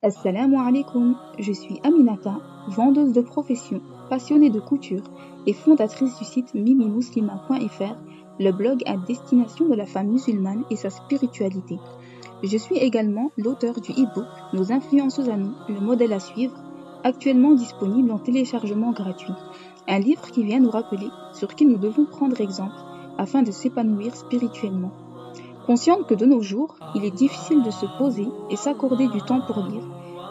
Assalamu alaikum, je suis Aminata, vendeuse de profession, passionnée de couture et fondatrice du site mimimuslima.fr, le blog à destination de la femme musulmane et sa spiritualité. Je suis également l'auteur du e-book Nos influences aux amis, le modèle à suivre, actuellement disponible en téléchargement gratuit. Un livre qui vient nous rappeler sur qui nous devons prendre exemple afin de s'épanouir spirituellement. Consciente que de nos jours, il est difficile de se poser et s'accorder du temps pour lire,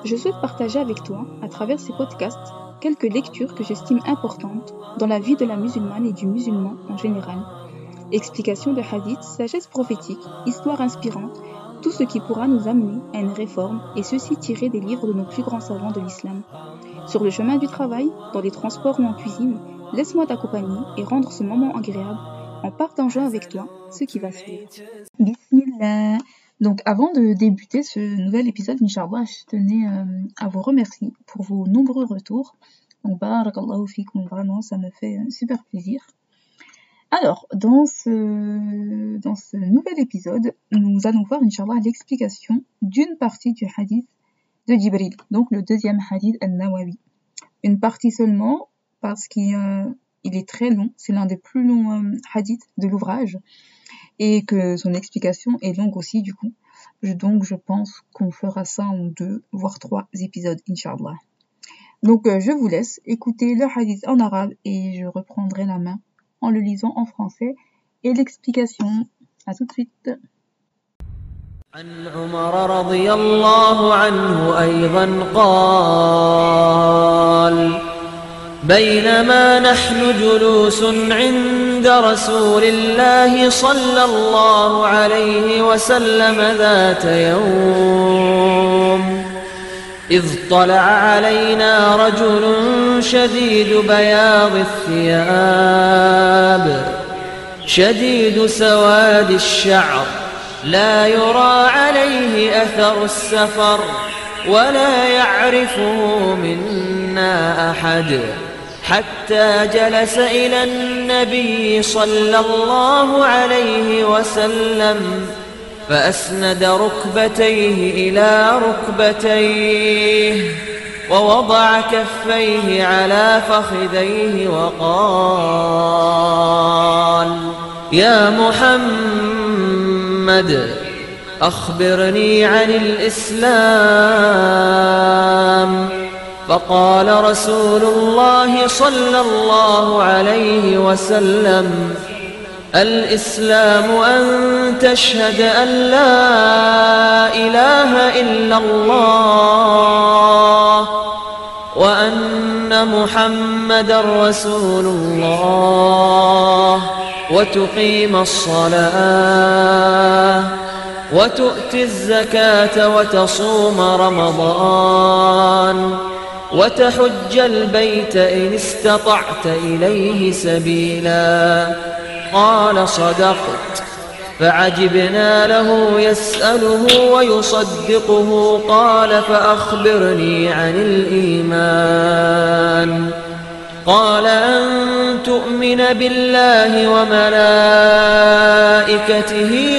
je souhaite partager avec toi, à travers ces podcasts, quelques lectures que j'estime importantes dans la vie de la musulmane et du musulman en général. Explications de hadiths, sagesse prophétique, histoire inspirante, tout ce qui pourra nous amener à une réforme et ceci tiré des livres de nos plus grands savants de l'islam. Sur le chemin du travail, dans les transports ou en cuisine, laisse-moi t'accompagner et rendre ce moment agréable en partageant avec toi ce qui va suivre. Bismillah. Donc avant de débuter ce nouvel épisode, Inch'Allah, je tenais euh, à vous remercier pour vos nombreux retours. Donc barakallahu fikum, vraiment ça me fait super plaisir. Alors, dans ce, dans ce nouvel épisode, nous allons voir, Inch'Allah, l'explication d'une partie du hadith de Jibril, donc le deuxième hadith al-Nawawi. Une partie seulement, parce qu'il euh, est très long, c'est l'un des plus longs euh, hadiths de l'ouvrage, et que son explication est longue aussi du coup. donc je pense qu'on fera ça en deux, voire trois épisodes, Inch'Allah. Donc euh, je vous laisse écouter le hadith en arabe et je reprendrai la main en le lisant en français et l'explication. À tout de suite. عن عمر رضي الله عنه أيضا قال بينما نحن جلوس عند رسول الله صلى الله عليه وسلم ذات يوم. إذ طلع علينا رجل شديد بياض الثياب شديد سواد الشعر. لا يرى عليه أثر السفر ولا يعرفه منا أحد. حتى جلس إلى النبي صلى الله عليه وسلم فأسند ركبتيه إلى ركبتيه ووضع كفيه على فخذيه وقال يا محمد أخبرني عن الإسلام. فقال رسول الله صلى الله عليه وسلم الإسلام أن تشهد أن لا إله إلا الله وأن محمد رسول الله وتقيم الصلاة وتؤتي الزكاة وتصوم رمضان. وتحج البيت إن استطعت إليه سبيلا. قال صدقت. فعجبنا له يسأله ويصدقه. قال فأخبرني عن الإيمان. قال أن تؤمن بالله وملائكته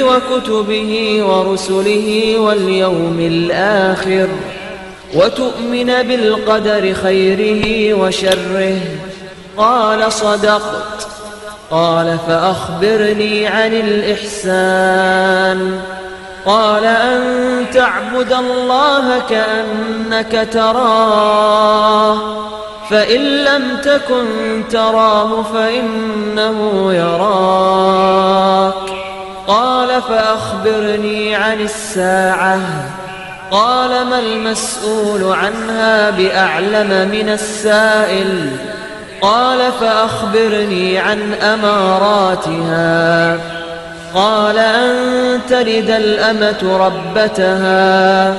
وكتبه ورسله واليوم الآخر. وتؤمن بالقدر خيره وشره. قال صدقت. قال فأخبرني عن الإحسان. قال أن تعبد الله كأنك تراه. فإن لم تكن تراه فإنه يراك. قال فأخبرني عن الساعة. قال ما المسؤول عنها بأعلم من السائل؟ قال فأخبرني عن أماراتها. قال أن تلد الأمة ربتها؟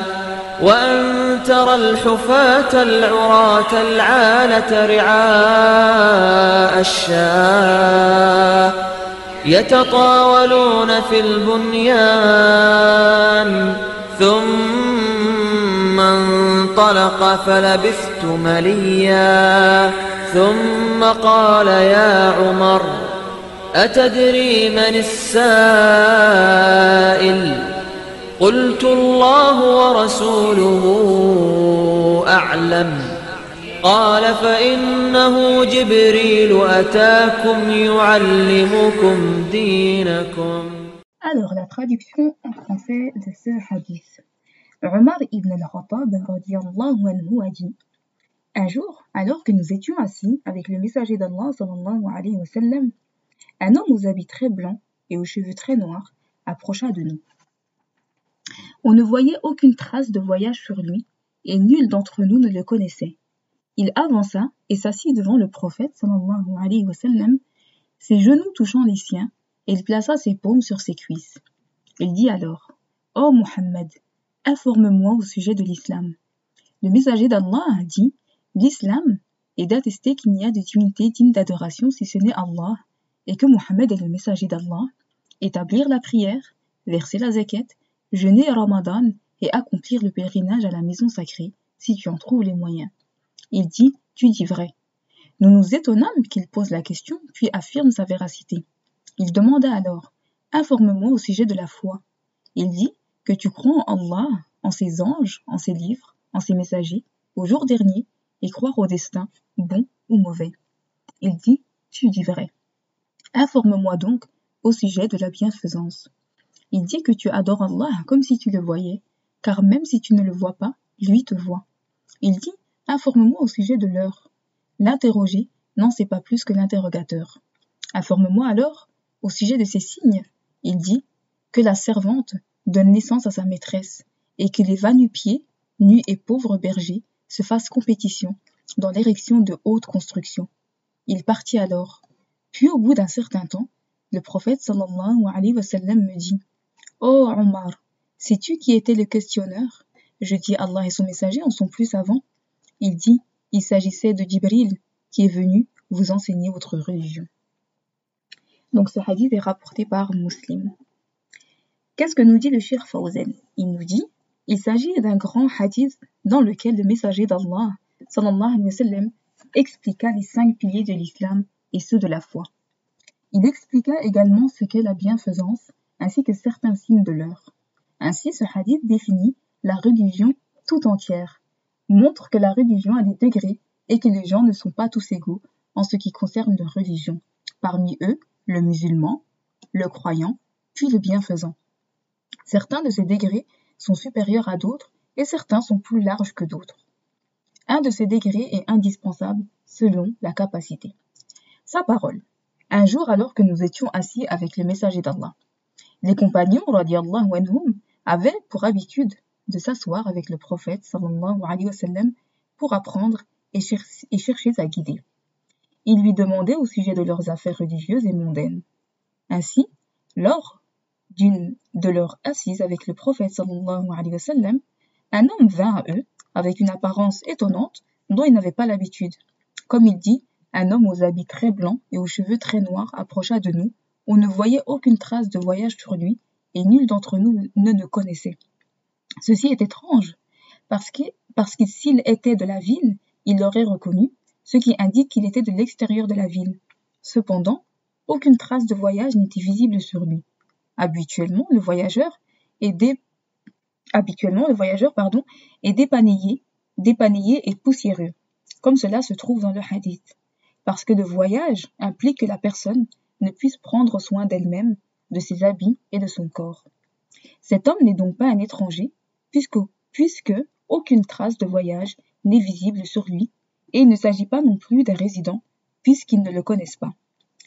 وأن ترى الحفاة العراة العالة رعاء الشاة يتطاولون في البنيان. ثم انطلق فلبثت مليا ثم قال يا عمر أتدري من السائل؟ قلت الله ورسوله أعلم. قال فإنه جبريل أتاكم يعلمكم دينكم. Alors, la traduction en français de ce hadith. Omar ibn al-Khattab anhu a dit Un jour, alors que nous étions assis avec le messager d'Allah un homme aux habits très blancs et aux cheveux très noirs approcha de nous. On ne voyait aucune trace de voyage sur lui, et nul d'entre nous ne le connaissait. Il avança et s'assit devant le prophète sallallahu ses genoux touchant les siens, et il plaça ses paumes sur ses cuisses. Il dit alors Ô oh Muhammad, informe-moi au sujet de l'islam. Le messager d'Allah a dit L'islam est d'attester qu'il n'y a de divinité digne d'adoration si ce n'est Allah, et que Muhammad est le messager d'Allah, établir la prière, verser la zakat, jeûner Ramadan et accomplir le pèlerinage à la maison sacrée, si tu en trouves les moyens. Il dit Tu dis vrai. Nous nous étonnâmes qu'il pose la question, puis affirme sa véracité. Il demanda alors Informe-moi au sujet de la foi. Il dit Que tu crois en Allah, en ses anges, en ses livres, en ses messagers, au jour dernier, et croire au destin, bon ou mauvais. Il dit Tu dis vrai. Informe-moi donc au sujet de la bienfaisance. Il dit que tu adores Allah comme si tu le voyais, car même si tu ne le vois pas, lui te voit. Il dit Informe-moi au sujet de l'heure. L'interrogé n'en sait pas plus que l'interrogateur. Informe-moi alors au sujet de ces signes. Il dit que la servante donne naissance à sa maîtresse et que les va-nu-pieds, nus et pauvres bergers se fassent compétition dans l'érection de hautes constructions. Il partit alors. Puis au bout d'un certain temps, le prophète sallallahu alayhi wa sallam me dit Oh Omar, sais-tu qui était le questionneur? Je dis Allah et son messager en sont plus savants. Il dit Il s'agissait de Jibril qui est venu vous enseigner votre religion. Donc ce hadith est rapporté par Muslim. Qu'est-ce que nous dit le Shir Fawzen Il nous dit il s'agit d'un grand hadith dans lequel le messager d'Allah sallallahu alayhi wa sallam expliqua les cinq piliers de l'islam et ceux de la foi. Il expliqua également ce qu'est la bienfaisance ainsi que certains signes de l'heure. Ainsi, ce hadith définit la religion tout entière, montre que la religion a des degrés et que les gens ne sont pas tous égaux en ce qui concerne leur religion. Parmi eux, le musulman, le croyant, puis le bienfaisant. Certains de ces degrés sont supérieurs à d'autres et certains sont plus larges que d'autres. Un de ces degrés est indispensable selon la capacité. Sa parole. Un jour alors que nous étions assis avec le messager d'Allah, les compagnons, radiallahu anhum, avaient pour habitude de s'asseoir avec le prophète, sallallahu alayhi wa sallam, pour apprendre et, chercher à guider. Ils lui demandaient au sujet de leurs affaires religieuses et mondaines. Ainsi, lors de leurs assises avec le prophète, sallallahu alayhi wa sallam, un homme vint à eux avec une apparence étonnante dont ils n'avaient pas l'habitude. Comme il dit, un homme aux habits très blancs et aux cheveux très noirs approcha de nous on ne voyait aucune trace de voyage sur lui, et nul d'entre nous ne le connaissait. Ceci est étrange, parce que, parce que s'il était de la ville, il l'aurait reconnu, ce qui indique qu'il était de l'extérieur de la ville. Cependant, aucune trace de voyage n'était visible sur lui. Habituellement, le voyageur est, Habituellement, le voyageur pardon, est et poussiéreux, comme cela se trouve dans le hadith, parce que le voyage implique que la personne ne puisse prendre soin d'elle-même, de ses habits et de son corps. Cet homme n'est donc pas un étranger, puisque, puisque aucune trace de voyage n'est visible sur lui, et il ne s'agit pas non plus d'un résident, puisqu'ils ne le connaissent pas.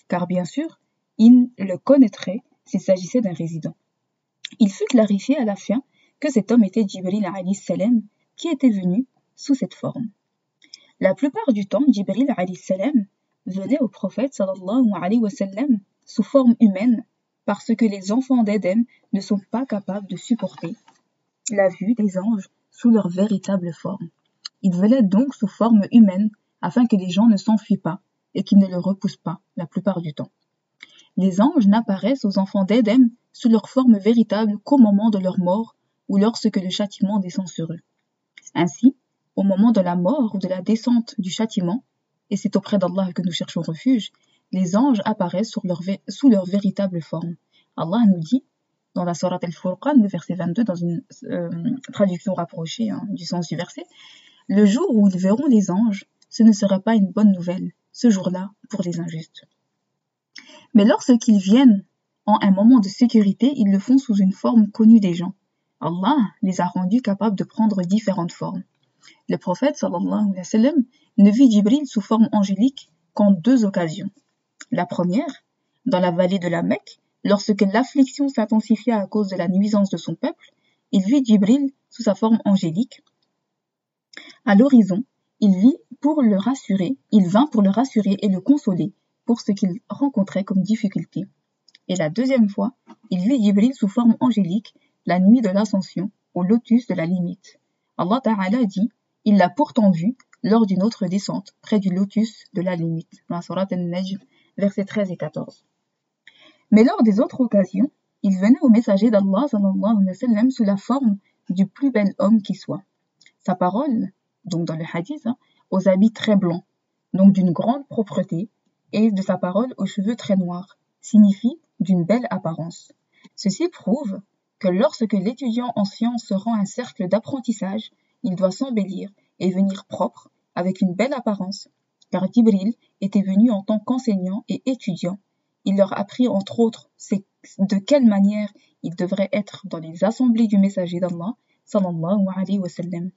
Car bien sûr, ils le connaîtraient s'il s'agissait d'un résident. Il fut clarifié à la fin que cet homme était Jibril salam qui était venu sous cette forme. La plupart du temps, Jibril salam venait au prophète sallallahu sous forme humaine parce que les enfants d'Éden ne sont pas capables de supporter la vue des anges sous leur véritable forme. Ils venaient donc sous forme humaine afin que les gens ne s'enfuient pas et qu'ils ne le repoussent pas la plupart du temps. Les anges n'apparaissent aux enfants d'Éden sous leur forme véritable qu'au moment de leur mort ou lorsque le châtiment descend sur eux. Ainsi, au moment de la mort ou de la descente du châtiment, et c'est auprès d'Allah que nous cherchons refuge, les anges apparaissent sous leur véritable forme. Allah nous dit dans la Sourate al-Furqan, le verset 22, dans une euh, traduction rapprochée hein, du sens du verset, le jour où ils verront les anges, ce ne sera pas une bonne nouvelle, ce jour-là, pour les injustes. Mais lorsqu'ils viennent en un moment de sécurité, ils le font sous une forme connue des gens. Allah les a rendus capables de prendre différentes formes. Le prophète sallallahu ne vit Jibril sous forme angélique qu'en deux occasions. La première, dans la vallée de la Mecque, lorsque l'affliction s'intensifia à cause de la nuisance de son peuple, il vit Jibril sous sa forme angélique. À l'horizon, il vit pour le rassurer, il vint pour le rassurer et le consoler pour ce qu'il rencontrait comme difficulté. Et la deuxième fois, il vit Jibril sous forme angélique la nuit de l'ascension, au lotus de la limite. Allah Ta'ala dit, il l'a pourtant vu lors d'une autre descente, près du lotus de la limite. Dans la al-Najm, versets 13 et 14. Mais lors des autres occasions, il venait au messager d'Allah sous la forme du plus bel homme qui soit. Sa parole, donc dans le hadith, hein, aux habits très blancs, donc d'une grande propreté, et de sa parole aux cheveux très noirs, signifie d'une belle apparence. Ceci prouve que lorsque l'étudiant en sciences se rend un cercle d'apprentissage, il doit s'embellir et venir propre, avec une belle apparence, car Gibril était venu en tant qu'enseignant et étudiant. Il leur apprit entre autres de quelle manière ils devraient être dans les assemblées du messager d'Allah, sallallahu alayhi wa sallam.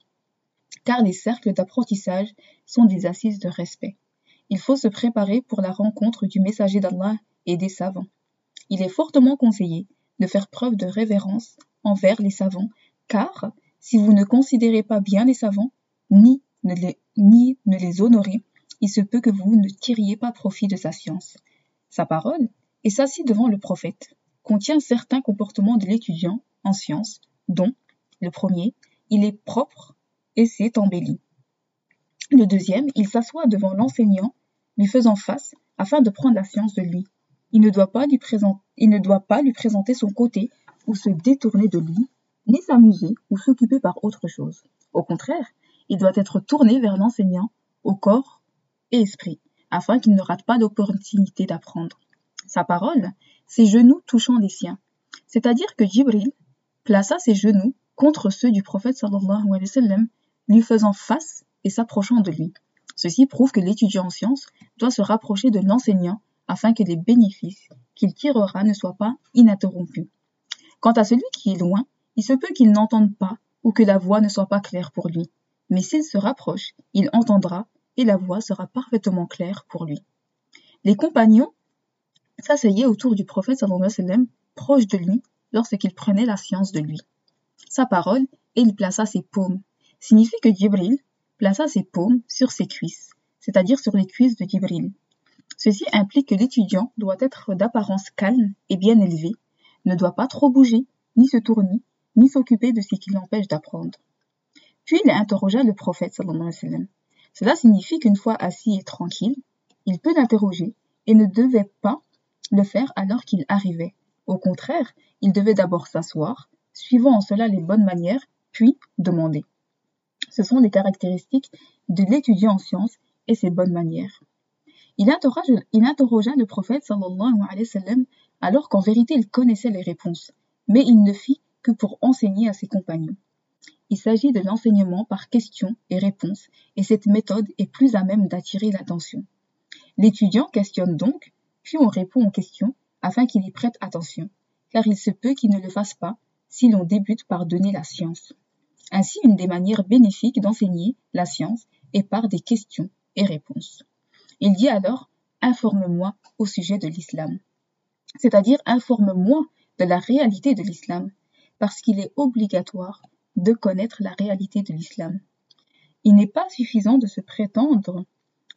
Car les cercles d'apprentissage sont des assises de respect. Il faut se préparer pour la rencontre du messager d'Allah et des savants. Il est fortement conseillé de faire preuve de révérence envers les savants, car si vous ne considérez pas bien les savants, ni ne les, ni honorez, il se peut que vous ne tiriez pas profit de sa science. Sa parole, et s'assit devant le prophète, contient certains comportements de l'étudiant en sciences, dont, le premier, il est propre et s'est embelli. Le deuxième, il s'assoit devant l'enseignant, lui faisant face, afin de prendre la science de lui. Il ne doit pas lui, présenter, son côté ou se détourner de lui, ni s'amuser ou s'occuper par autre chose. Au contraire, il doit être tourné vers l'enseignant, au corps et esprit, afin qu'il ne rate pas d'opportunité d'apprendre. Sa parole, ses genoux touchant les siens. C'est-à-dire que Jibril plaça ses genoux contre ceux du prophète sallallahu alayhi wa sallam, lui faisant face et s'approchant de lui. Ceci prouve que l'étudiant en sciences doit se rapprocher de l'enseignant afin que les bénéfices qu'il tirera ne soient pas ininterrompus. Quant à celui qui est loin, il se peut qu'il n'entende pas ou que la voix ne soit pas claire pour lui. Mais s'il se rapproche, il entendra et la voix sera parfaitement claire pour lui. Les compagnons s'asseyaient autour du prophète alayhi proche de lui lorsqu'il prenait la science de lui. Sa parole, et il plaça ses paumes, signifie que Djibril plaça ses paumes sur ses cuisses, c'est-à-dire sur les cuisses de Djibril. Ceci implique que l'étudiant doit être d'apparence calme et bien élevé, ne doit pas trop bouger, ni se tourner, ni s'occuper de ce qui l'empêche d'apprendre. Puis il interrogea le prophète sallallahu alayhi wa sallam. Cela signifie qu'une fois assis et tranquille, il peut l'interroger et ne devait pas le faire alors qu'il arrivait. Au contraire, il devait d'abord s'asseoir, suivant en cela les bonnes manières, puis demander. Ce sont les caractéristiques de l'étudiant en sciences et ses bonnes manières. Il interrogea, le prophète sallallahu alayhi wa alors qu'en vérité il connaissait les réponses, mais il ne fit que pour enseigner à ses compagnons. Il s'agit de l'enseignement par questions et réponses, et cette méthode est plus à même d'attirer l'attention. L'étudiant questionne donc, puis on répond aux questions afin qu'il y prête attention, car il se peut qu'il ne le fasse pas si l'on débute par donner la science. Ainsi, une des manières bénéfiques d'enseigner la science est par des questions et réponses. Il dit alors Informe-moi au sujet de l'islam. C'est-à-dire informe-moi de la réalité de l'islam, parce qu'il est obligatoire de connaître la réalité de l'islam. Il n'est pas suffisant de se prétendre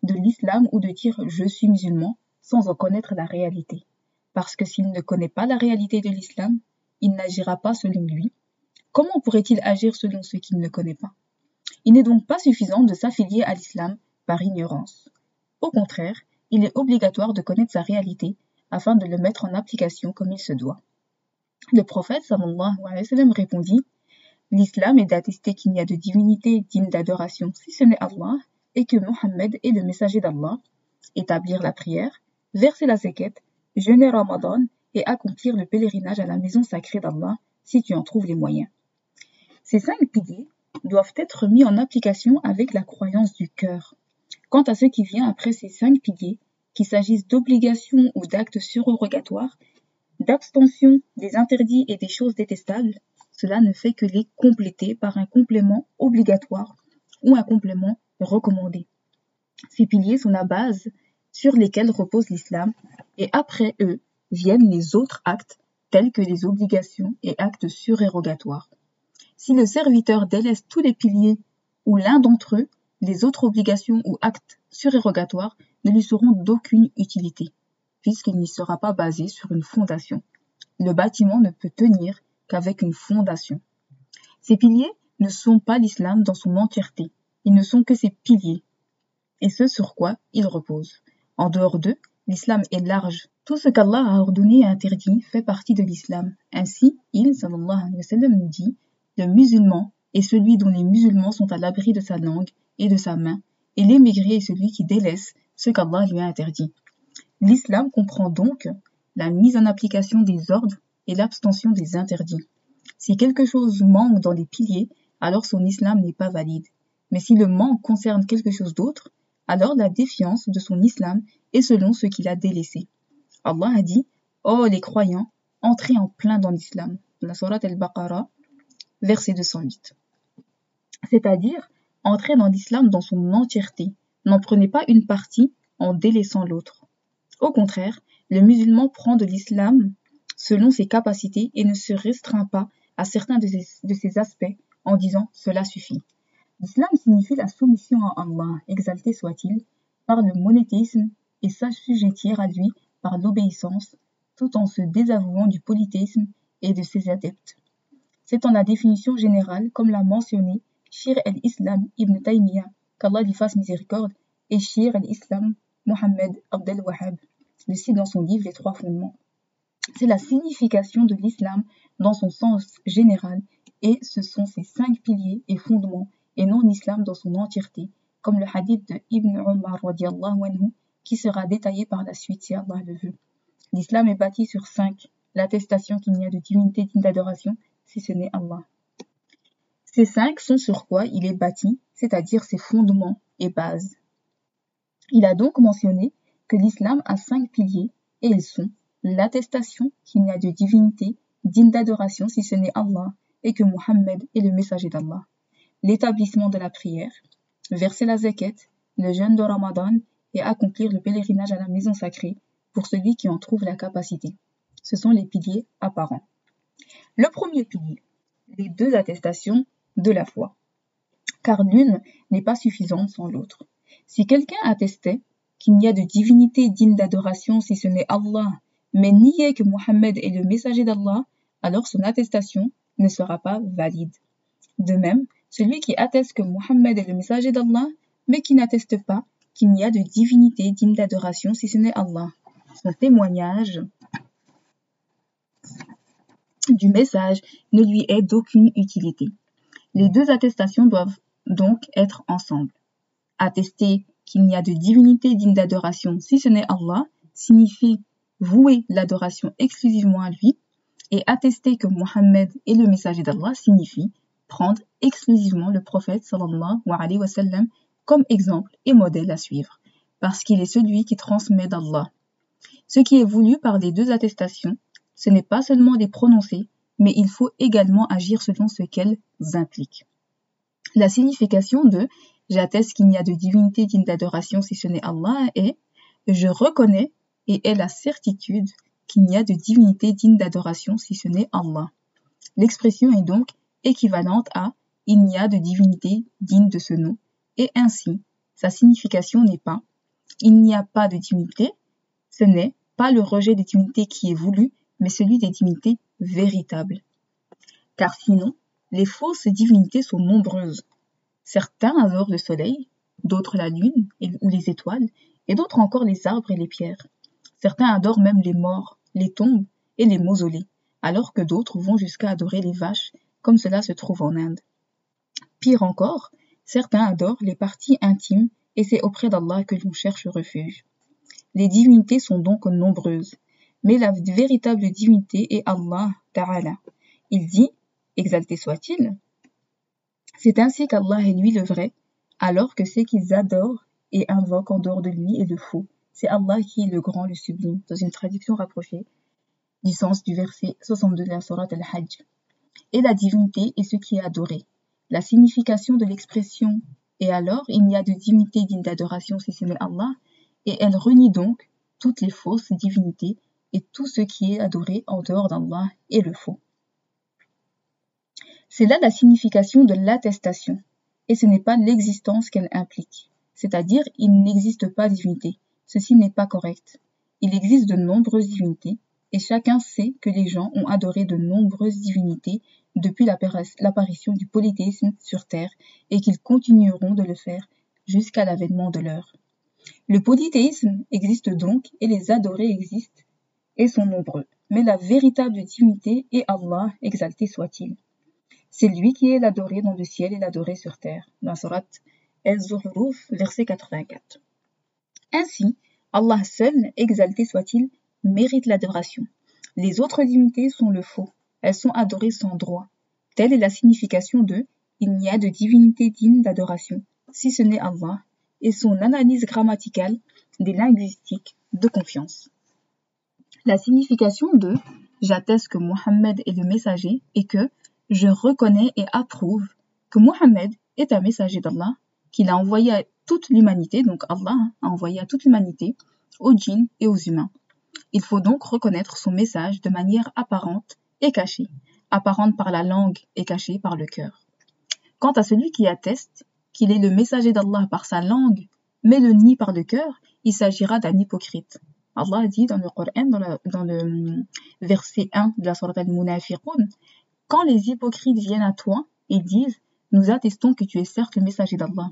de l'islam ou de dire je suis musulman sans en connaître la réalité. Parce que s'il ne connaît pas la réalité de l'islam, il n'agira pas selon lui. Comment pourrait-il agir selon ce qu'il ne connaît pas? Il n'est donc pas suffisant de s'affilier à l'islam par ignorance. Au contraire, il est obligatoire de connaître sa réalité afin de le mettre en application comme il se doit. Le prophète sallallahu répondit L'islam est d'attester qu'il n'y a de divinité digne d'adoration si ce n'est Allah et que Mohammed est le messager d'Allah, établir la prière, verser la zakat, jeûner Ramadan et accomplir le pèlerinage à la maison sacrée d'Allah si tu en trouves les moyens. Ces cinq piliers doivent être mis en application avec la croyance du cœur. Quant à ce qui vient après ces cinq piliers, qu'il s'agisse d'obligations ou d'actes surrogatoires, d'abstention des interdits et des choses détestables, cela ne fait que les compléter par un complément obligatoire ou un complément recommandé. Ces piliers sont la base sur lesquels repose l'islam et après eux viennent les autres actes tels que les obligations et actes surérogatoires. Si le serviteur délaisse tous les piliers ou l'un d'entre eux, les autres obligations ou actes surérogatoires ne lui seront d'aucune utilité, puisqu'il n'y sera pas basé sur une fondation. Le bâtiment ne peut tenir qu'avec une fondation. Ces piliers ne sont pas l'islam dans son entièreté, ils ne sont que ses piliers, et ce sur quoi ils reposent. En dehors d'eux, l'islam est large. Tout ce qu'Allah a ordonné et interdit fait partie de l'islam. Ainsi, il, sallallahu alayhi wa sallam, nous dit, le musulman est celui dont les musulmans sont à l'abri de sa langue et de sa main, et l'émigré est celui qui délaisse ce qu'Allah lui a interdit. L'islam comprend donc la mise en application des ordres et l'abstention des interdits. Si quelque chose manque dans les piliers, alors son islam n'est pas valide. Mais si le manque concerne quelque chose d'autre, alors la défiance de son islam est selon ce qu'il a délaissé. Allah a dit Oh les croyants, entrez en plein dans l'islam. La Surat al-Baqarah, verset 208. C'est-à-dire, entrez dans l'islam dans son entièreté. N'en prenez pas une partie en délaissant l'autre. Au contraire, le musulman prend de l'islam selon ses capacités et ne se restreint pas à certains de ses, aspects en disant cela suffit. L'islam signifie la soumission à Allah, exalté soit-il, par le monothéisme et s'assujettir à lui par l'obéissance, tout en se désavouant du polythéisme et de ses adeptes. C'est en la définition générale, comme l'a mentionné Shir el-Islam ibn Taymiyyah, qu'Allah lui fasse miséricorde, et Shir el-Islam Mohammed Abdel Wahhab, le cite dans son livre Les Trois Fondements. C'est la signification de l'islam dans son sens général et ce sont ses cinq piliers et fondements et non l'islam dans son entièreté, comme le hadith de Ibn Umar anhu, qui sera détaillé par la suite si Allah le veut. L'islam est bâti sur cinq, l'attestation qu'il n'y a de divinité digne d'adoration si ce n'est Allah. Ces cinq sont sur quoi il est bâti, c'est-à-dire ses fondements et bases. Il a donc mentionné que l'islam a cinq piliers et ils sont l'attestation qu'il n'y a de divinité digne d'adoration si ce n'est Allah et que Mohammed est le messager d'Allah, l'établissement de la prière, verser la zakat, le jeûne de Ramadan et accomplir le pèlerinage à la maison sacrée pour celui qui en trouve la capacité. Ce sont les piliers apparents. Le premier pilier, les deux attestations de la foi. Car l'une n'est pas suffisante sans l'autre. Si quelqu'un attestait qu'il n'y a de divinité digne d'adoration si ce n'est Allah mais nier que Mohammed est le messager d'Allah, alors son attestation ne sera pas valide. De même, celui qui atteste que Mohammed est le messager d'Allah, mais qui n'atteste pas qu'il n'y a de divinité digne d'adoration si ce n'est Allah. Son témoignage du message ne lui est d'aucune utilité. Les deux attestations doivent donc être ensemble. Attester qu'il n'y a de divinité digne d'adoration si ce n'est Allah signifie vouer l'adoration exclusivement à lui et attester que Mohammed est le messager d'Allah signifie prendre exclusivement le prophète sallallahu alayhi wa sallam comme exemple et modèle à suivre, parce qu'il est celui qui transmet d'Allah. Ce qui est voulu par les deux attestations, ce n'est pas seulement les prononcer, mais il faut également agir selon ce qu'elles impliquent. La signification de j'atteste qu'il n'y a de divinité digne d'adoration si ce n'est Allah est je reconnais et est la certitude qu'il n'y a de divinité digne d'adoration si ce n'est Allah. L'expression est donc équivalente à il n'y a de divinité digne de ce nom, et ainsi, sa signification n'est pas il n'y a pas de divinité, ce n'est pas le rejet des divinités qui est voulu, mais celui des divinités véritables. Car sinon, les fausses divinités sont nombreuses. Certains adorent le soleil, d'autres la lune ou les étoiles, et d'autres encore les arbres et les pierres. Certains adorent même les morts, les tombes et les mausolées, alors que d'autres vont jusqu'à adorer les vaches, comme cela se trouve en Inde. Pire encore, certains adorent les parties intimes et c'est auprès d'Allah que l'on cherche refuge. Les divinités sont donc nombreuses, mais la véritable divinité est Allah Ta'ala. Il dit, exalté soit-il, c'est ainsi qu'Allah est lui le vrai, alors que ce qu'ils adorent et invoquent en dehors de lui est le faux. C'est Allah qui est le grand, le sublime, dans une traduction rapprochée du sens du verset 62 de la Sourate Al-Hajj. Et la divinité est ce qui est adoré. La signification de l'expression et alors il n'y a de divinité digne d'adoration si ce n'est Allah, et elle renie donc toutes les fausses divinités et tout ce qui est adoré en dehors d'Allah est le faux. C'est là la signification de l'attestation, et ce n'est pas l'existence qu'elle implique, c'est-à-dire il n'existe pas divinité. Ceci n'est pas correct. Il existe de nombreuses divinités, et chacun sait que les gens ont adoré de nombreuses divinités depuis l'apparition du polythéisme sur Terre et qu'ils continueront de le faire jusqu'à l'avènement de l'heure. Le polythéisme existe donc et les adorés existent et sont nombreux, mais la véritable divinité est Allah, exalté soit-il. C'est lui qui est l'adoré dans le ciel et l'adoré sur terre, dans El-Zuhruf, verset 84. Ainsi, Allah seul, exalté soit-il, mérite l'adoration. Les autres divinités sont le faux, elles sont adorées sans droit. Telle est la signification de il n'y a de divinité digne d'adoration, si ce n'est Allah, et son analyse grammaticale des linguistiques de confiance. La signification de j'atteste que Mohammed est le messager et que je reconnais et approuve que Mohammed est un messager d'Allah, qu'il a envoyé à toute l'humanité, donc Allah a envoyé à toute l'humanité, aux djinns et aux humains. Il faut donc reconnaître son message de manière apparente et cachée, apparente par la langue et cachée par le cœur. Quant à celui qui atteste qu'il est le messager d'Allah par sa langue, mais le nie par le cœur, il s'agira d'un hypocrite. Allah dit dans le Coran, dans, le hum, verset 1 de la Surat al-Munafiqun, quand les hypocrites viennent à toi et disent Nous attestons que tu es certes le messager d'Allah.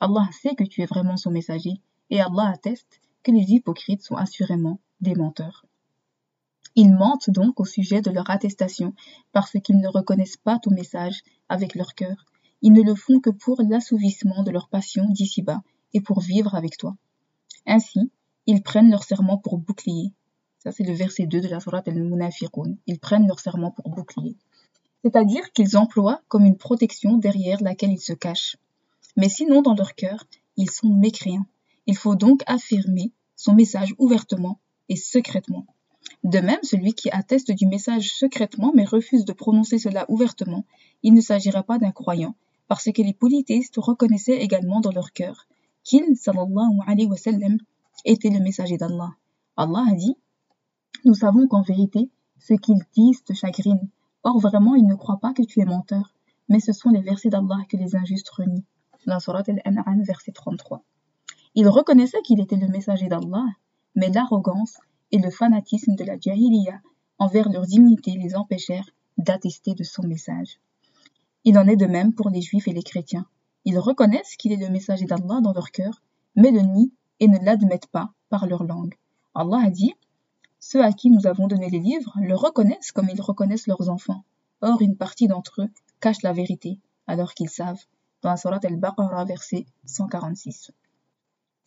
Allah sait que tu es vraiment son messager, et Allah atteste que les hypocrites sont assurément des menteurs. Ils mentent donc au sujet de leur attestation parce qu'ils ne reconnaissent pas ton message avec leur cœur. Ils ne le font que pour l'assouvissement de leur passion d'ici-bas et pour vivre avec toi. Ainsi, ils prennent leur serment pour bouclier. Ça, c'est le verset 2 de la Surat al-Munafiqun. Ils prennent leur serment pour bouclier. C'est-à-dire qu'ils emploient comme une protection derrière laquelle ils se cachent. Mais sinon, dans leur cœur, ils sont mécréants. Il faut donc affirmer son message ouvertement et secrètement. De même, celui qui atteste du message secrètement mais refuse de prononcer cela ouvertement, il ne s'agira pas d'un croyant, parce que les polythéistes reconnaissaient également dans leur cœur qu'il, sallallahu alayhi wa sallam, était le messager d'Allah. Allah a dit Nous savons qu'en vérité, ce qu'ils disent te chagrine. Or, vraiment, ils ne croient pas que tu es menteur, mais ce sont les versets d'Allah que les injustes renient. Dans Surat Al-An'am, verset 33. Ils reconnaissaient qu'il était le messager d'Allah, mais l'arrogance et le fanatisme de la Jahiliya envers leur dignité les empêchèrent d'attester de son message. Il en est de même pour les juifs et les chrétiens. Ils reconnaissent qu'il est le messager d'Allah dans leur cœur, mais le nient et ne l'admettent pas par leur langue. Allah a dit Ceux à qui nous avons donné les livres le reconnaissent comme ils reconnaissent leurs enfants. Or, une partie d'entre eux cache la vérité, alors qu'ils savent. Dans la Surat al-Baqarah, verset 146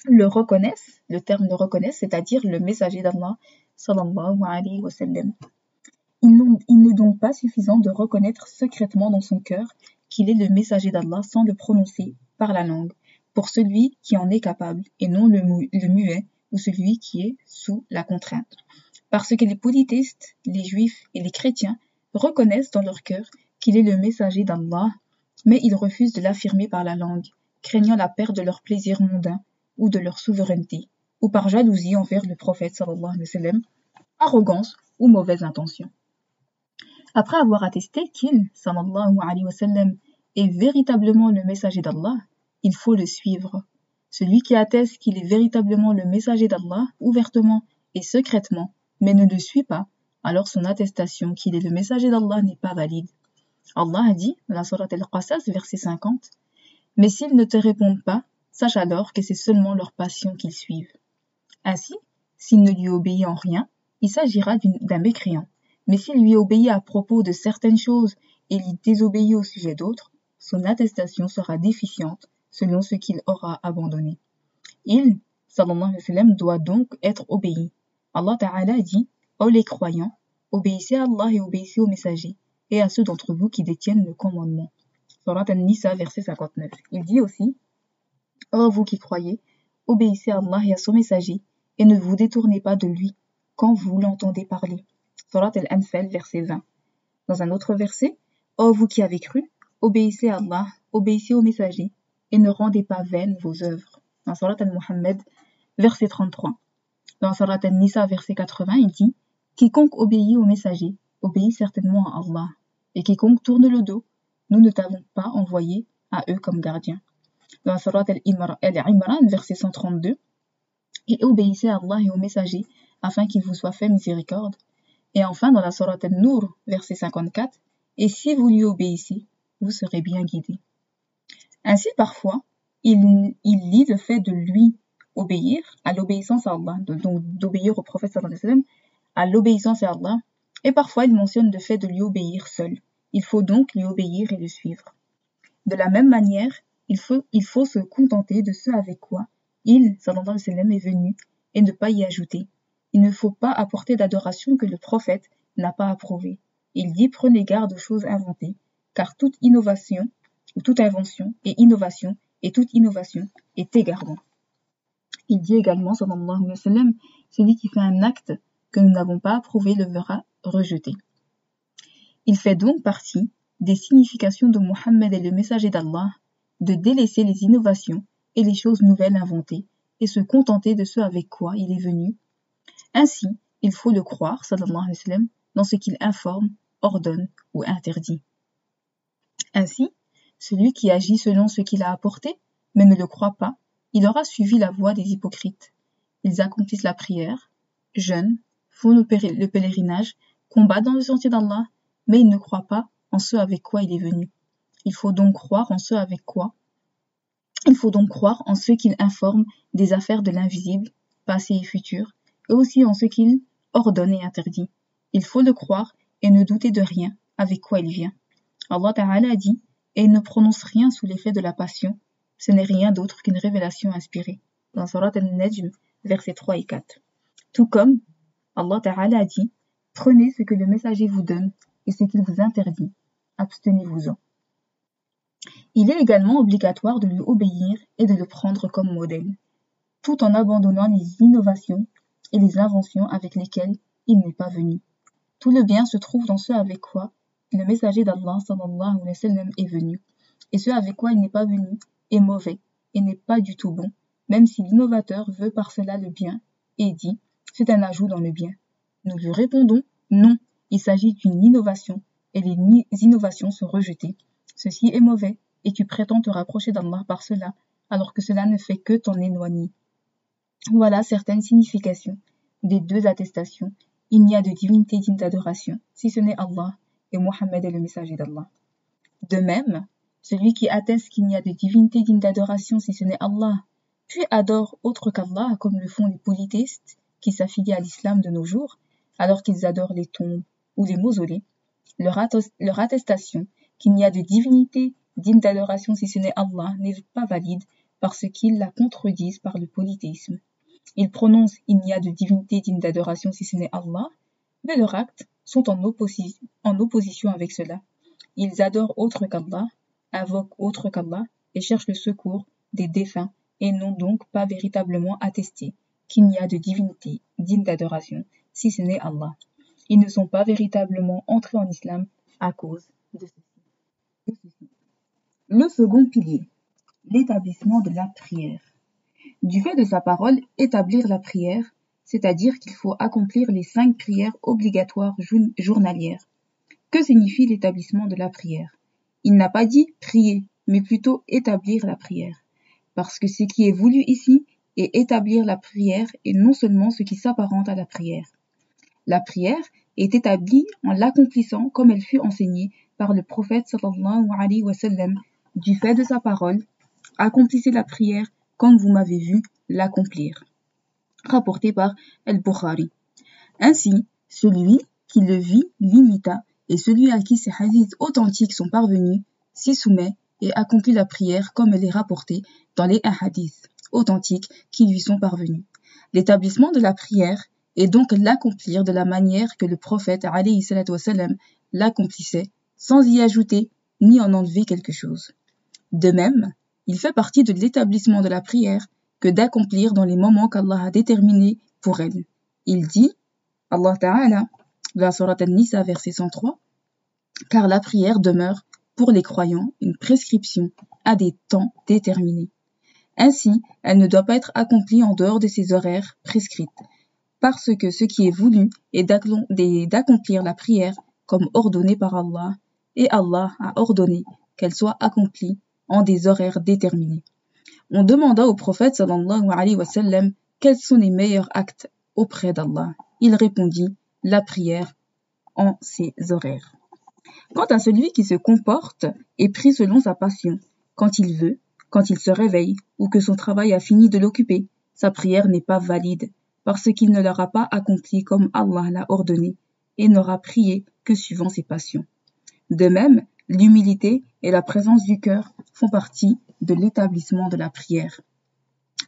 le reconnaissent, le terme le reconnaissent, c'est-à-dire le messager d'Allah, sallallahu alayhi wa. Il n'est donc pas suffisant de reconnaître secrètement dans son cœur qu'il est le messager d'Allah sans le prononcer par la langue, pour celui qui en est capable, et non le, muet ou celui qui est sous la contrainte. Parce que les polythéistes, les juifs et les chrétiens reconnaissent dans leur cœur qu'il est le messager d'Allah, mais ils refusent de l'affirmer par la langue, craignant la perte de leur plaisir mondain ou de leur souveraineté, ou par jalousie envers le prophète sallallahu alayhi wa sallam, arrogance ou mauvaise intention. Après avoir attesté qu'il, sallallahu alayhi wa sallam, est véritablement le messager d'Allah, il faut le suivre. Celui qui atteste qu'il est véritablement le messager d'Allah, ouvertement et secrètement, mais ne le suit pas, alors son attestation qu'il est le messager d'Allah n'est pas valide. Allah a dit, dans la Surat al-Qasas, verset 50, Mais s'ils ne te répondent pas, sache alors que c'est seulement leur passion qu'ils suivent. Ainsi, s'il ne lui obéit en rien, il s'agira d'un mécréant. Mais s'il lui obéit à propos de certaines choses et lui désobéit au sujet d'autres, son attestation sera déficiente selon ce qu'il aura abandonné. Il, sallallahu alayhi doit donc être obéi. Allah Ta'ala dit Ô les croyants, obéissez à Allah et obéissez aux messagers, et à ceux d'entre vous qui détiennent le commandement. Surat An-Nisa, verset 59. Il dit aussi, Ô vous qui croyez, obéissez à Allah et à son messager, et ne vous détournez pas de lui quand vous l'entendez parler. Surat Al-Anfal, verset 20. Dans un autre verset, Ô vous qui avez cru, obéissez à Allah, obéissez aux messagers, et ne rendez pas vaines vos œuvres. Dans Surat Al-Muhammad, verset 33. Dans Surat An-Nisa, verset 80, il dit Quiconque obéit aux messagers obéit certainement à Allah, et quiconque tourne le dos, nous ne t'avons pas envoyé à eux comme gardiens. Dans Surat Al-Imran, verset 132, et obéissez à Allah et aux messagers afin qu'il vous soit fait miséricorde. Et enfin, dans la Surat Al-Nur, verset 54, et si vous lui obéissez, vous serez bien guidés. Ainsi, parfois, il, il lie le fait de lui obéir à l'obéissance à Allah, donc d'obéir au prophète à l'obéissance à Allah, et parfois il mentionne le fait de lui obéir seul. Il faut donc lui obéir et le suivre. De la même manière, il faut, se contenter de ce avec quoi il, sallallahu alayhi est venu, et ne pas y ajouter. Il ne faut pas apporter d'adoration que le prophète n'a pas approuvée. Il dit prenez garde aux choses inventées, car toute innovation, ou toute invention est innovation, et toute innovation est égarement. Il dit également, sallallahu alayhi wa sallam, celui qui fait un acte que nous n'avons pas approuvé le verra rejeté. Il fait donc partie des significations de Mohammed et le messager d'Allah de délaisser les innovations et les choses nouvelles inventées et se contenter de ce avec quoi il est venu. Ainsi, il faut le croire, sallallahu alayhi wa sallam, dans ce qu'il informe, ordonne ou interdit. Ainsi, celui qui agit selon ce qu'il a apporté, mais ne le croit pas, il aura suivi la voie des hypocrites. Ils accomplissent la prière, jeûnent, font le, pèlerinage, combattent dans le sentier d'Allah, mais ils ne croient pas en ce avec quoi il est venu. Il faut donc croire en ce avec quoi? Il faut donc croire en ce qu'il informe des affaires de l'invisible, passé et futur, et aussi en ce qu'il ordonne et interdit. Il faut le croire et ne douter de rien avec quoi il vient. Allah Ta'ala dit, et ne prononce rien sous l'effet de la passion, ce n'est rien d'autre qu'une révélation inspirée. Dans Surat Al-Najm, versets 3 et 4. Tout comme Allah Ta'ala a dit Prenez ce que le messager vous donne et ce qu'il vous interdit. Abstenez-vous-en. Il est également obligatoire de lui obéir et de le prendre comme modèle, tout en abandonnant les innovations et les inventions avec lesquelles il n'est pas venu. Tout le bien se trouve dans ce avec quoi le messager d'Allah sallallahu alayhi wa est venu, et ce avec quoi il n'est pas venu est mauvais et n'est pas du tout bon, même si l'innovateur veut par cela le bien et dit c'est un ajout dans le bien. Nous lui répondons non, il s'agit d'une innovation et les innovations sont rejetées. Ceci est mauvais et tu prétends te rapprocher d'Allah par cela alors que cela ne fait que t'en éloigner. Voilà certaines significations des deux attestations. Il n'y a de divinité digne d'adoration si ce n'est Allah Mohammed est le messager d'Allah. De même, celui qui atteste qu'il n'y a de divinité digne d'adoration si ce n'est Allah, puis adore autre qu'Allah, comme le font les polythéistes qui s'affilient à l'islam de nos jours, alors qu'ils adorent les tombes ou les mausolées, leur, attestation qu'il n'y a de divinité digne d'adoration si ce n'est Allah n'est pas valide parce qu'ils la contredisent par le polythéisme. Ils prononcent il n'y a de divinité digne d'adoration si ce n'est Allah, mais leurs actes sont en, opposition avec cela. Ils adorent autre qu'Allah invoque autre qu'Allah et cherche le secours des défunts et n'ont donc pas véritablement attesté qu'il n'y a de divinité digne d'adoration si ce n'est Allah. Ils ne sont pas véritablement entrés en islam à cause de ceci. Le second pilier, l'établissement de la prière. Du fait de sa parole, établir la prière, c'est-à-dire qu'il faut accomplir les cinq prières obligatoires journalières. Que signifie l'établissement de la prière? Il n'a pas dit prier, mais plutôt établir la prière. Parce que ce qui est voulu ici est établir la prière et non seulement ce qui s'apparente à la prière. La prière est établie en l'accomplissant comme elle fut enseignée par le prophète sallallahu alayhi wa sallam du fait de sa parole. Accomplissez la prière comme vous m'avez vu l'accomplir. Rapporté par El-Bukhari. Ainsi, celui qui le vit l'imita et celui à qui ces hadiths authentiques sont parvenus s'y soumet et accomplit la prière comme elle est rapportée dans les hadiths authentiques qui lui sont parvenus. L'établissement de la prière et donc l'accomplir de la manière que le prophète l'accomplissait, sans y ajouter ni en enlever quelque chose. De même, il fait partie de l'établissement de la prière que d'accomplir dans les moments qu'Allah a déterminés pour elle. Il dit, Allah Ta'ala, la Surat An-Nisa, verset 103, car la prière demeure pour les croyants une prescription à des temps déterminés. Ainsi, elle ne doit pas être accomplie en dehors de ses horaires prescrites, parce que ce qui est voulu est d'accomplir la prière comme ordonné par Allah, et Allah a ordonné qu'elle soit accomplie en des horaires déterminés. On demanda au prophète sallallahu alayhi wa sallam quels sont les meilleurs actes auprès d'Allah. Il répondit la prière en ses horaires. Quant à celui qui se comporte et prie selon sa passion, quand il veut, quand il se réveille ou que son travail a fini de l'occuper, sa prière n'est pas valide parce qu'il ne l'aura pas accompli comme Allah l'a ordonné et n'aura prié que suivant ses passions. De même, l'humilité et la présence du cœur font partie de l'établissement de la prière.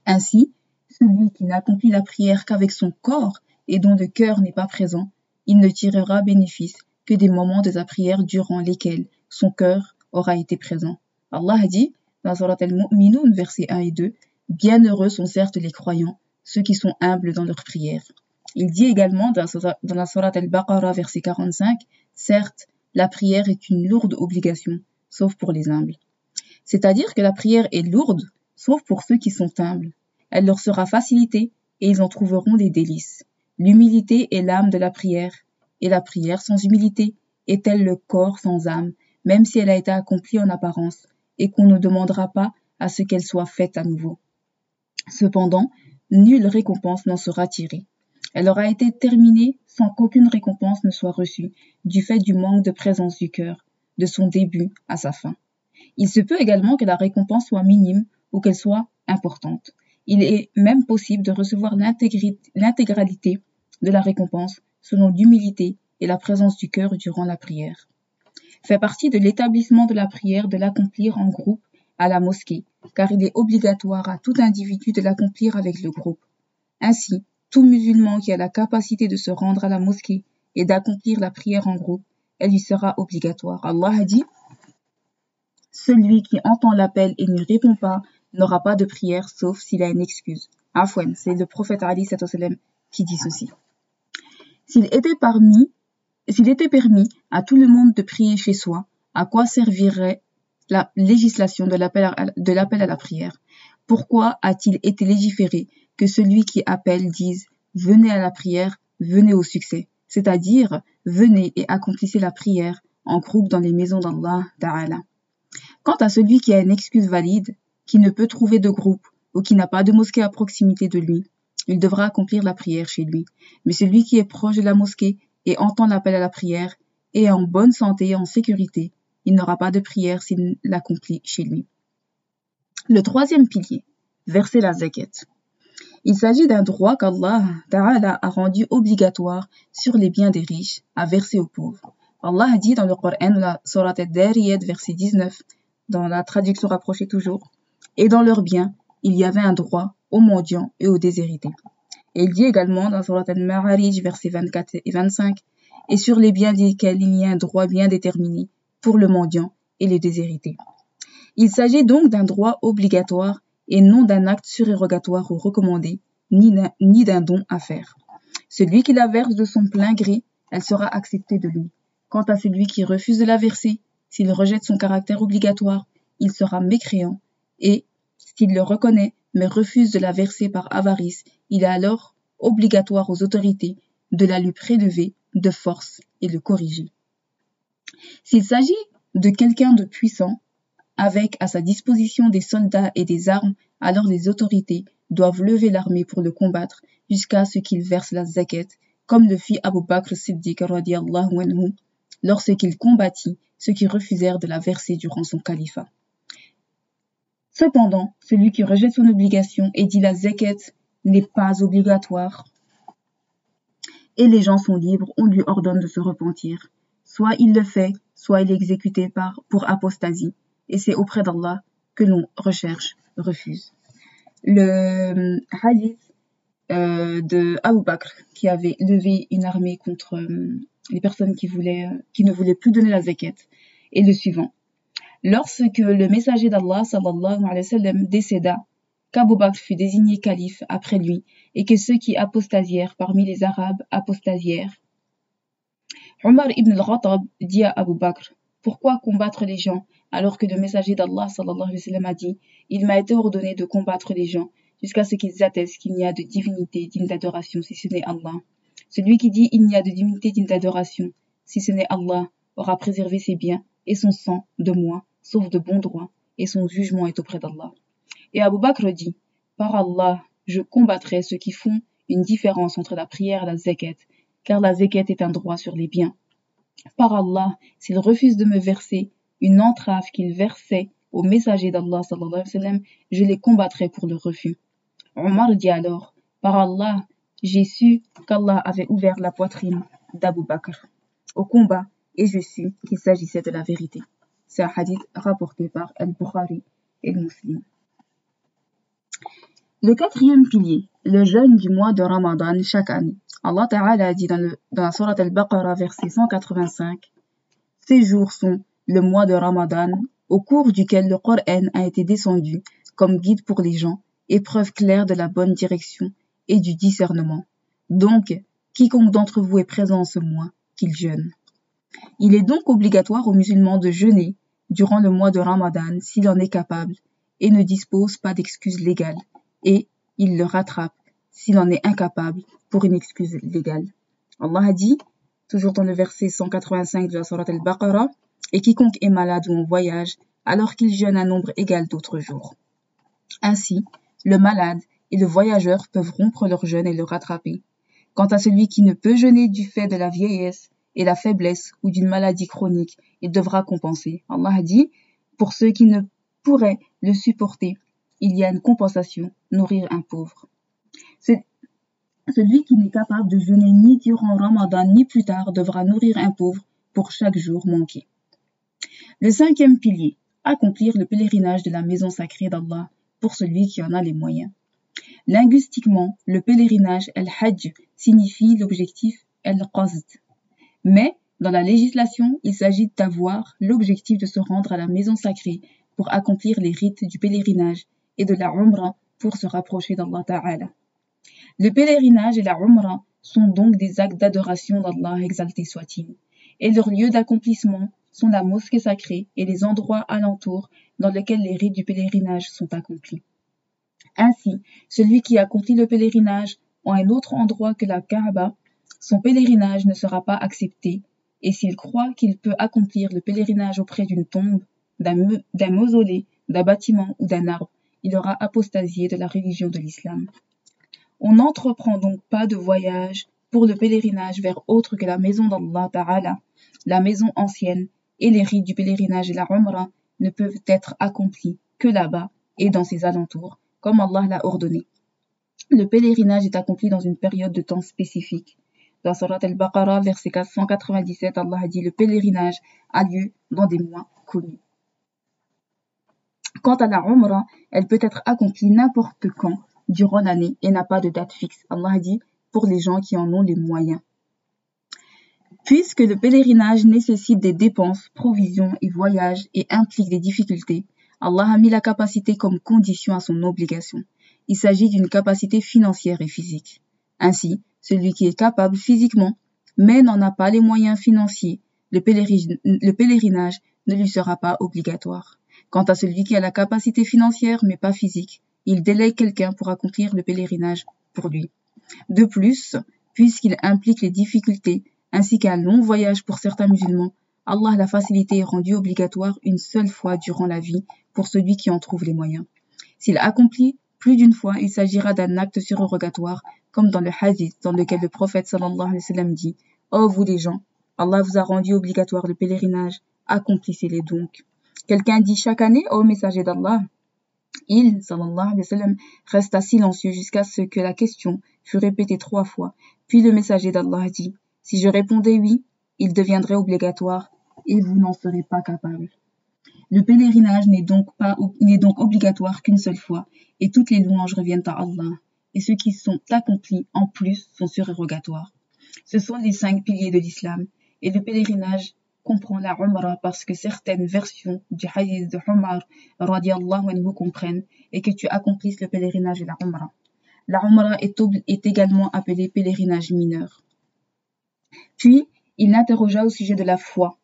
Ainsi, celui qui n'accomplit la prière qu'avec son corps et dont le cœur n'est pas présent, il ne tirera bénéfice que des moments de sa prière durant lesquels son cœur aura été présent. Allah dit dans Surat al-Mu'minun, versets 1 et 2, Bienheureux sont certes les croyants, ceux qui sont humbles dans leur prière. Il dit également dans la Surat al-Baqarah, verset 45, Certes, la prière est une lourde obligation, sauf pour les humbles. C'est-à-dire que la prière est lourde, sauf pour ceux qui sont humbles. Elle leur sera facilitée et ils en trouveront des délices. L'humilité est l'âme de la prière, et la prière sans humilité est-elle le corps sans âme, même si elle a été accomplie en apparence, et qu'on ne demandera pas à ce qu'elle soit faite à nouveau. Cependant, nulle récompense n'en sera tirée. Elle aura été terminée sans qu'aucune récompense ne soit reçue, du fait du manque de présence du cœur, de son début à sa fin. Il se peut également que la récompense soit minime ou qu'elle soit importante. Il est même possible de recevoir l'intégralité de la récompense selon l'humilité et la présence du cœur durant la prière. Fait partie de l'établissement de la prière de l'accomplir en groupe à la mosquée, car il est obligatoire à tout individu de l'accomplir avec le groupe. Ainsi, tout musulman qui a la capacité de se rendre à la mosquée et d'accomplir la prière en groupe, elle lui sera obligatoire. Allah a dit Celui qui entend l'appel et ne répond pas n'aura pas de prière sauf s'il a une excuse. Afouane, c'est le prophète Ali qui dit ceci. S'il était parmi, s'il était permis à tout le monde de prier chez soi, à quoi servirait la législation de l'appel à, la prière? Pourquoi a-t-il été légiféré que celui qui appelle dise Venez à la prière, venez au succès c'est-à-dire venez et accomplissez la prière en groupe dans les maisons d'Allah Ta'ala. Quant à celui qui a une excuse valide, qui ne peut trouver de groupe ou qui n'a pas de mosquée à proximité de lui, il devra accomplir la prière chez lui. Mais celui qui est proche de la mosquée et entend l'appel à la prière est en bonne santé et en sécurité, il n'aura pas de prière s'il l'accomplit chez lui. Le troisième pilier, verser la zakat. Il s'agit d'un droit qu'Allah Ta'ala a rendu obligatoire sur les biens des riches à verser aux pauvres. Allah dit dans le Coran, la Surat al-Dariyat, verset 19, dans la traduction rapprochée toujours, et dans leurs biens, il y avait un droit aux mendiants et aux déshérités. Et il dit également dans Surat al-Ma'arij, versets 24 et 25, et sur les biens desquels il y a un droit bien déterminé pour le mendiant et les déshérités. Il s'agit donc d'un droit obligatoire et non d'un acte surérogatoire ou recommandé, ni d'un don à faire. Celui qui la verse de son plein gré, elle sera acceptée de lui. Quant à celui qui refuse de la verser, s'il rejette son caractère obligatoire, il sera mécréant, et s'il le reconnaît, mais refuse de la verser par avarice, il est alors obligatoire aux autorités de la lui prélever de force et le corriger. S'il s'agit de quelqu'un de puissant, avec à sa disposition des soldats et des armes, alors les autorités doivent lever l'armée pour le combattre jusqu'à ce qu'il verse la zakat, comme le fit Abu Bakr Siddiq anhu lorsqu'il combattit ceux qui refusèrent de la verser durant son califat. Cependant, celui qui rejette son obligation et dit la zakat n'est pas obligatoire, et les gens sont libres, on lui ordonne de se repentir. Soit il le fait, soit il est exécuté par, pour apostasie, et c'est auprès d'Allah que l'on recherche, refuse. Le hadith euh, de Abu Bakr qui avait levé une armée contre euh, les personnes qui voulaient, euh, qui ne voulaient plus donner la zakat. Et le suivant. Lorsque le messager d'Allah sallallahu alayhi wa sallam décéda, qu'Abu Bakr fut désigné calife après lui et que ceux qui apostasièrent parmi les Arabes apostasièrent. Omar ibn al-Khattab dit à Abu Bakr, pourquoi combattre les gens alors que le messager d'Allah sallallahu alayhi wa sallam a dit, il m'a été ordonné de combattre les gens jusqu'à ce qu'ils attestent qu'il n'y a de divinité digne d'adoration si ce n'est Allah. Celui qui dit il n'y a de divinité digne d'adoration si ce n'est Allah aura préservé ses biens et son sang de moi, sauf de bon droit, et son jugement est auprès d'Allah. Et Abu Bakr dit, par Allah, je combattrai ceux qui font une différence entre la prière et la zakat, car la zakat est un droit sur les biens. Par Allah, s'ils refusent de me verser une entrave qu'ils versaient au messager d'Allah je les combattrai pour le refus. Omar dit alors, par Allah, j'ai su qu'Allah avait ouvert la poitrine d'Abu Bakr au combat et je sus qu'il s'agissait de la vérité. C'est un hadith rapporté par Al-Bukhari et le Muslim. Le quatrième pilier, le jeûne du mois de Ramadan chaque année. Allah Ta'ala dit dans, dans la Surat Al-Baqarah, verset 185, Ces jours sont le mois de Ramadan, au cours duquel le Coran a été descendu comme guide pour les gens, épreuve claire de la bonne direction et du discernement. Donc, quiconque d'entre vous est présent en ce mois, qu'il jeûne. Il est donc obligatoire aux musulmans de jeûner durant le mois de Ramadan s'il en est capable et ne dispose pas d'excuse légale, et il le rattrape s'il en est incapable pour une excuse légale. Allah a dit, toujours dans le verset 185 de la Surat al-Baqarah, et quiconque est malade ou en voyage, alors qu'il jeûne un nombre égal d'autres jours. Ainsi, le malade et le voyageur peuvent rompre leur jeûne et le rattraper. Quant à celui qui ne peut jeûner du fait de la vieillesse et la faiblesse ou d'une maladie chronique, il devra compenser. Allah dit, pour ceux qui ne pourraient le supporter, il y a une compensation, nourrir un pauvre. Celui qui n'est capable de jeûner ni durant Ramadan ni plus tard devra nourrir un pauvre pour chaque jour manqué. Le cinquième pilier, accomplir le pèlerinage de la maison sacrée d'Allah pour celui qui en a les moyens. Linguistiquement, le pèlerinage el-Hajj signifie l'objectif el-Qasd. Mais, dans la législation, il s'agit d'avoir l'objectif de se rendre à la maison sacrée pour accomplir les rites du pèlerinage et de la Umrah pour se rapprocher d'Allah Ta'ala. Le pèlerinage et la Umrah sont donc des actes d'adoration d'Allah exalté soit-il, et leur lieu d'accomplissement sont la mosquée sacrée et les endroits alentours dans lesquels les rites du pèlerinage sont accomplis. Ainsi, celui qui accomplit le pèlerinage en un autre endroit que la Kaaba, son pèlerinage ne sera pas accepté, et s'il croit qu'il peut accomplir le pèlerinage auprès d'une tombe, d'un mausolée, d'un bâtiment ou d'un arbre, il aura apostasié de la religion de l'islam. On n'entreprend donc pas de voyage pour le pèlerinage vers autre que la maison d'Allah Ta'ala, la maison ancienne, et les rites du pèlerinage et la Umrah ne peuvent être accomplis que là-bas et dans ses alentours, comme Allah l'a ordonné. Le pèlerinage est accompli dans une période de temps spécifique. Dans Surat al-Baqarah, verset 497, Allah a dit le pèlerinage a lieu dans des mois connus. Quant à la Umrah, elle peut être accomplie n'importe quand durant l'année et n'a pas de date fixe. Allah a dit pour les gens qui en ont les moyens. Puisque le pèlerinage nécessite des dépenses, provisions et voyages et implique des difficultés, Allah a mis la capacité comme condition à son obligation. Il s'agit d'une capacité financière et physique. Ainsi, celui qui est capable physiquement, mais n'en a pas les moyens financiers, le, pèlerinage ne lui sera pas obligatoire. Quant à celui qui a la capacité financière mais pas physique, il délègue quelqu'un pour accomplir le pèlerinage pour lui. De plus, puisqu'il implique les difficultés ainsi qu'un long voyage pour certains musulmans, Allah la facilité est rendue obligatoire une seule fois durant la vie pour celui qui en trouve les moyens. S'il accomplit plus d'une fois, il s'agira d'un acte surrogatoire, comme dans le hadith dans lequel le prophète sallallahu alayhi wa sallam dit Oh vous les gens, Allah vous a rendu obligatoire le pèlerinage, accomplissez-les donc. Quelqu'un dit chaque année, ô messager d'Allah, il, sallallahu alayhi wa sallam, resta silencieux jusqu'à ce que la question fût répétée trois fois. Puis le messager d'Allah dit si je répondais oui, il deviendrait obligatoire et vous n'en serez pas capable. Le pèlerinage n'est donc pas n'est donc obligatoire qu'une seule fois et toutes les louanges reviennent à Allah et ceux qui sont accomplis en plus sont surérogatoires. Ce sont les cinq piliers de l'islam et le pèlerinage comprend la Umrah parce que certaines versions du hadith de Umar anhu comprennent et que tu accomplisses le pèlerinage et la Umrah. La Umrah est, est également appelée pèlerinage mineur. Puis, il l'interrogea au sujet de la foi.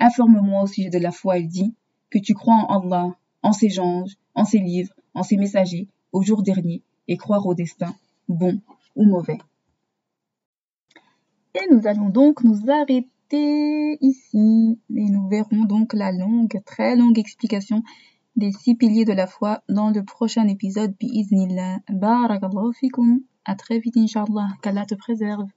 Informe-moi au sujet de la foi, il dit, que tu crois en Allah, en ses anges, en ses livres, en ses messagers, au jour dernier, et croire au destin, bon ou mauvais. Et nous allons donc nous arrêter ici, et nous verrons donc la longue, très longue explication des six piliers de la foi dans le prochain épisode, bi-iznillah. Barakallahu fikum. À très vite, inshallah. Qu'Allah te préserve.